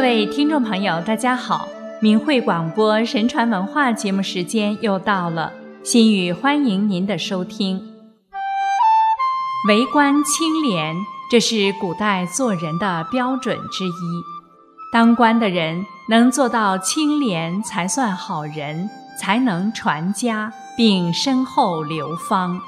各位听众朋友，大家好！明慧广播神传文化节目时间又到了，心语欢迎您的收听。为官清廉，这是古代做人的标准之一。当官的人能做到清廉，才算好人，才能传家，并身后流芳。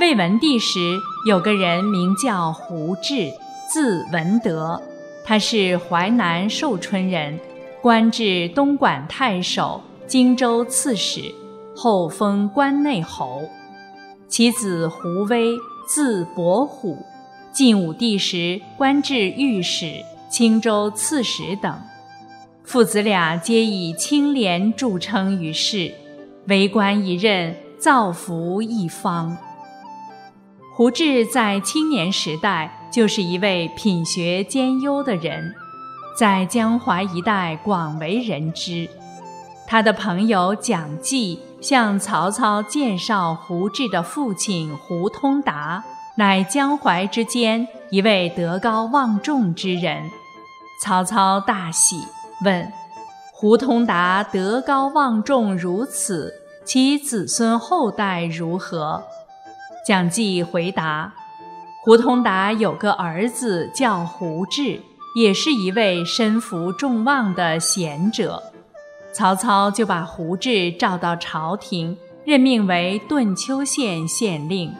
魏文帝时，有个人名叫胡志，字文德，他是淮南寿春人，官至东莞太守、荆州刺史，后封关内侯。其子胡威。字伯虎，晋武帝时官至御史、青州刺史等，父子俩皆以清廉著称于世，为官一任，造福一方。胡志在青年时代就是一位品学兼优的人，在江淮一带广为人知。他的朋友蒋济。向曹操介绍胡志的父亲胡通达，乃江淮之间一位德高望重之人。曹操大喜，问：“胡通达德高望重如此，其子孙后代如何？”蒋济回答：“胡通达有个儿子叫胡志，也是一位身负众望的贤者。”曹操就把胡志召到朝廷，任命为顿丘县县令。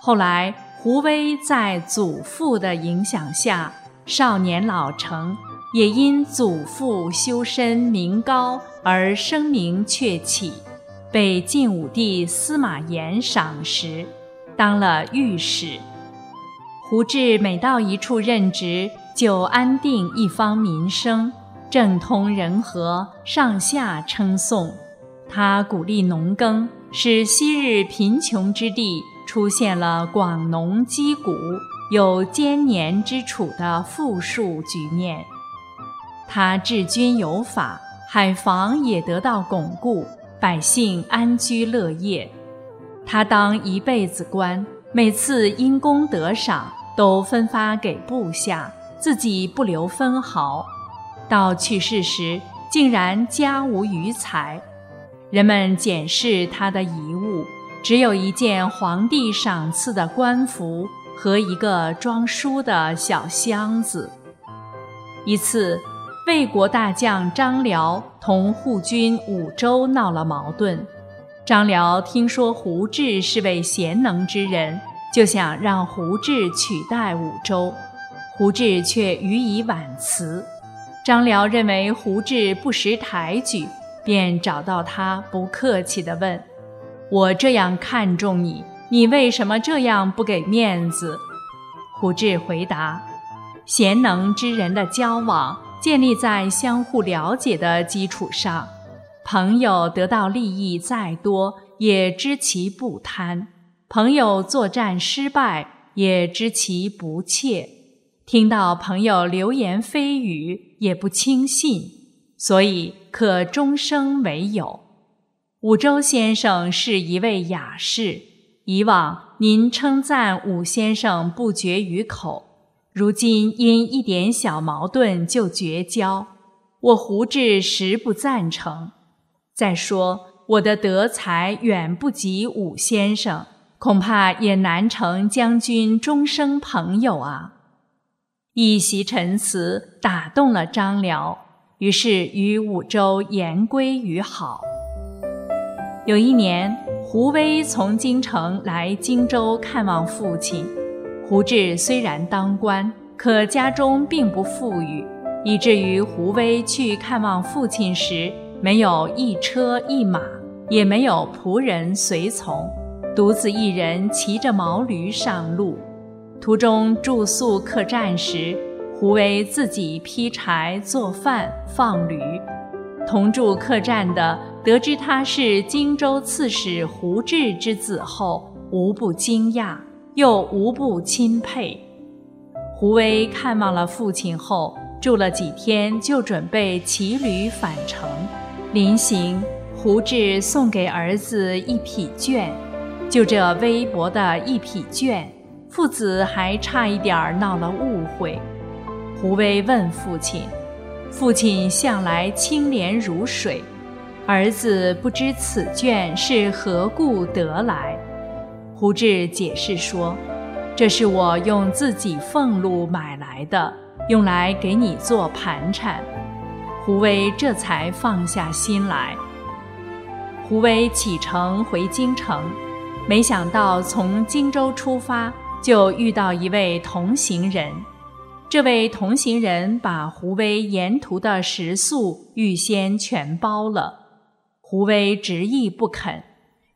后来，胡威在祖父的影响下，少年老成，也因祖父修身名高而声名鹊起，被晋武帝司马炎赏识，当了御史。胡志每到一处任职，就安定一方民生。政通人和，上下称颂。他鼓励农耕，使昔日贫穷之地出现了广农积谷、有艰年之处的富庶局面。他治军有法，海防也得到巩固，百姓安居乐业。他当一辈子官，每次因功得赏，都分发给部下，自己不留分毫。到去世时，竟然家无余财。人们检视他的遗物，只有一件皇帝赏赐的官服和一个装书的小箱子。一次，魏国大将张辽同护军武周闹了矛盾。张辽听说胡志是位贤能之人，就想让胡志取代武周，胡志却予以婉辞。张辽认为胡志不识抬举，便找到他，不客气地问：“我这样看重你，你为什么这样不给面子？”胡志回答：“贤能之人的交往，建立在相互了解的基础上。朋友得到利益再多，也知其不贪；朋友作战失败，也知其不怯。”听到朋友流言蜚语，也不轻信，所以可终生为友。武周先生是一位雅士，以往您称赞武先生不绝于口，如今因一点小矛盾就绝交，我胡志实不赞成。再说我的德才远不及武先生，恐怕也难成将军终生朋友啊。一席陈词打动了张辽，于是与武周言归于好。有一年，胡威从京城来荆州看望父亲。胡志虽然当官，可家中并不富裕，以至于胡威去看望父亲时，没有一车一马，也没有仆人随从，独自一人骑着毛驴上路。途中住宿客栈时，胡威自己劈柴做饭放驴。同住客栈的得知他是荆州刺史胡志之子后，无不惊讶，又无不钦佩。胡威看望了父亲后，住了几天，就准备骑驴返程。临行，胡志送给儿子一匹绢，就这微薄的一匹绢。父子还差一点儿闹了误会，胡威问父亲：“父亲向来清廉如水，儿子不知此卷是何故得来？”胡志解释说：“这是我用自己俸禄买来的，用来给你做盘缠。”胡威这才放下心来。胡威启程回京城，没想到从荆州出发就遇到一位同行人。这位同行人把胡威沿途的食宿预先全包了，胡威执意不肯，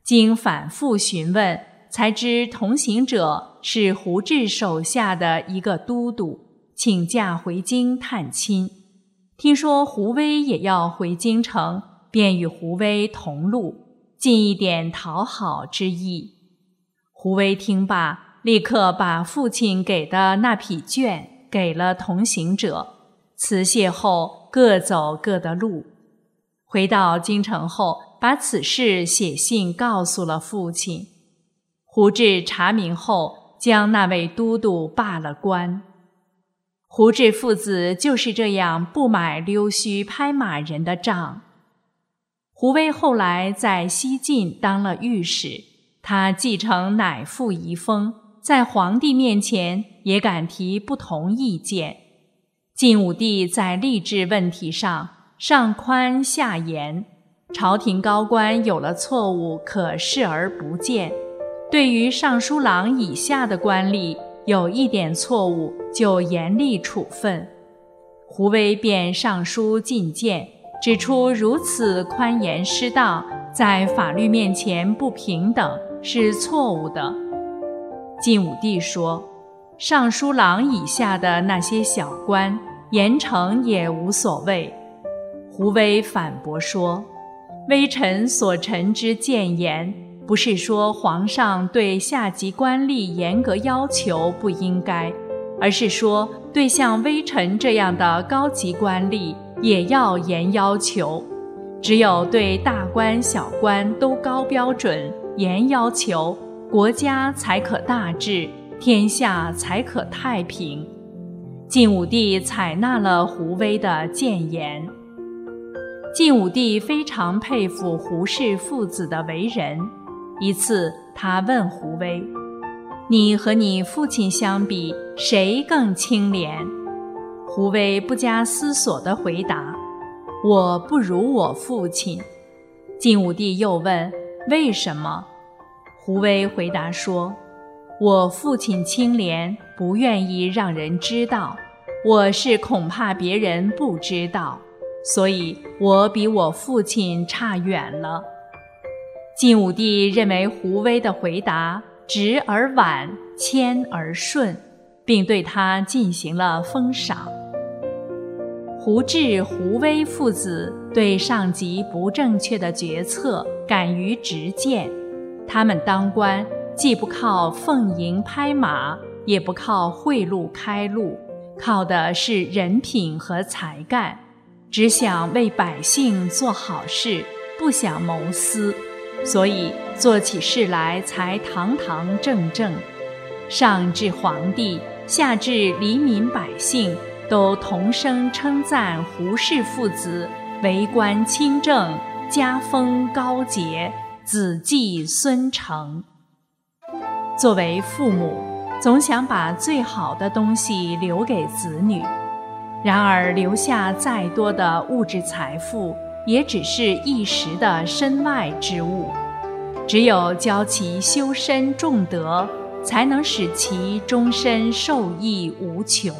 经反复询问。才知同行者是胡志手下的一个都督，请假回京探亲。听说胡威也要回京城，便与胡威同路，尽一点讨好之意。胡威听罢，立刻把父亲给的那匹绢给了同行者，辞谢后各走各的路。回到京城后，把此事写信告诉了父亲。胡志查明后，将那位都督罢了官。胡志父子就是这样不买溜须拍马人的账。胡威后来在西晋当了御史，他继承乃父遗风，在皇帝面前也敢提不同意见。晋武帝在吏治问题上上宽下严，朝廷高官有了错误，可视而不见。对于尚书郎以下的官吏，有一点错误就严厉处分。胡威便上书进谏，指出如此宽严失当，在法律面前不平等是错误的。晋武帝说：“尚书郎以下的那些小官，严惩也无所谓。”胡威反驳说：“微臣所陈之谏言。”不是说皇上对下级官吏严格要求不应该，而是说对像微臣这样的高级官吏也要严要求。只有对大官小官都高标准、严要求，国家才可大治，天下才可太平。晋武帝采纳了胡威的谏言。晋武帝非常佩服胡氏父子的为人。一次，他问胡威：“你和你父亲相比，谁更清廉？”胡威不加思索地回答：“我不如我父亲。”晋武帝又问：“为什么？”胡威回答说：“我父亲清廉，不愿意让人知道；我是恐怕别人不知道，所以我比我父亲差远了。”晋武帝认为胡威的回答直而婉，谦而顺，并对他进行了封赏。胡志、胡威父子对上级不正确的决策敢于直谏，他们当官既不靠奉迎拍马，也不靠贿赂开路，靠的是人品和才干，只想为百姓做好事，不想谋私。所以做起事来才堂堂正正，上至皇帝，下至黎民百姓，都同声称赞胡氏父子为官清正，家风高洁，子继孙承。作为父母，总想把最好的东西留给子女，然而留下再多的物质财富。也只是一时的身外之物，只有教其修身重德，才能使其终身受益无穷。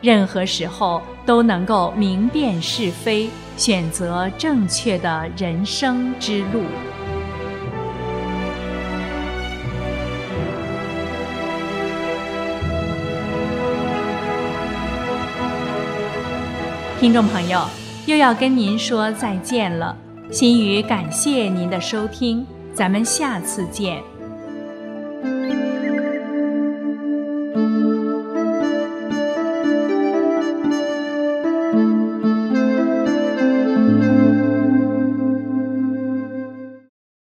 任何时候都能够明辨是非，选择正确的人生之路。听众朋友。又要跟您说再见了，心语感谢您的收听，咱们下次见。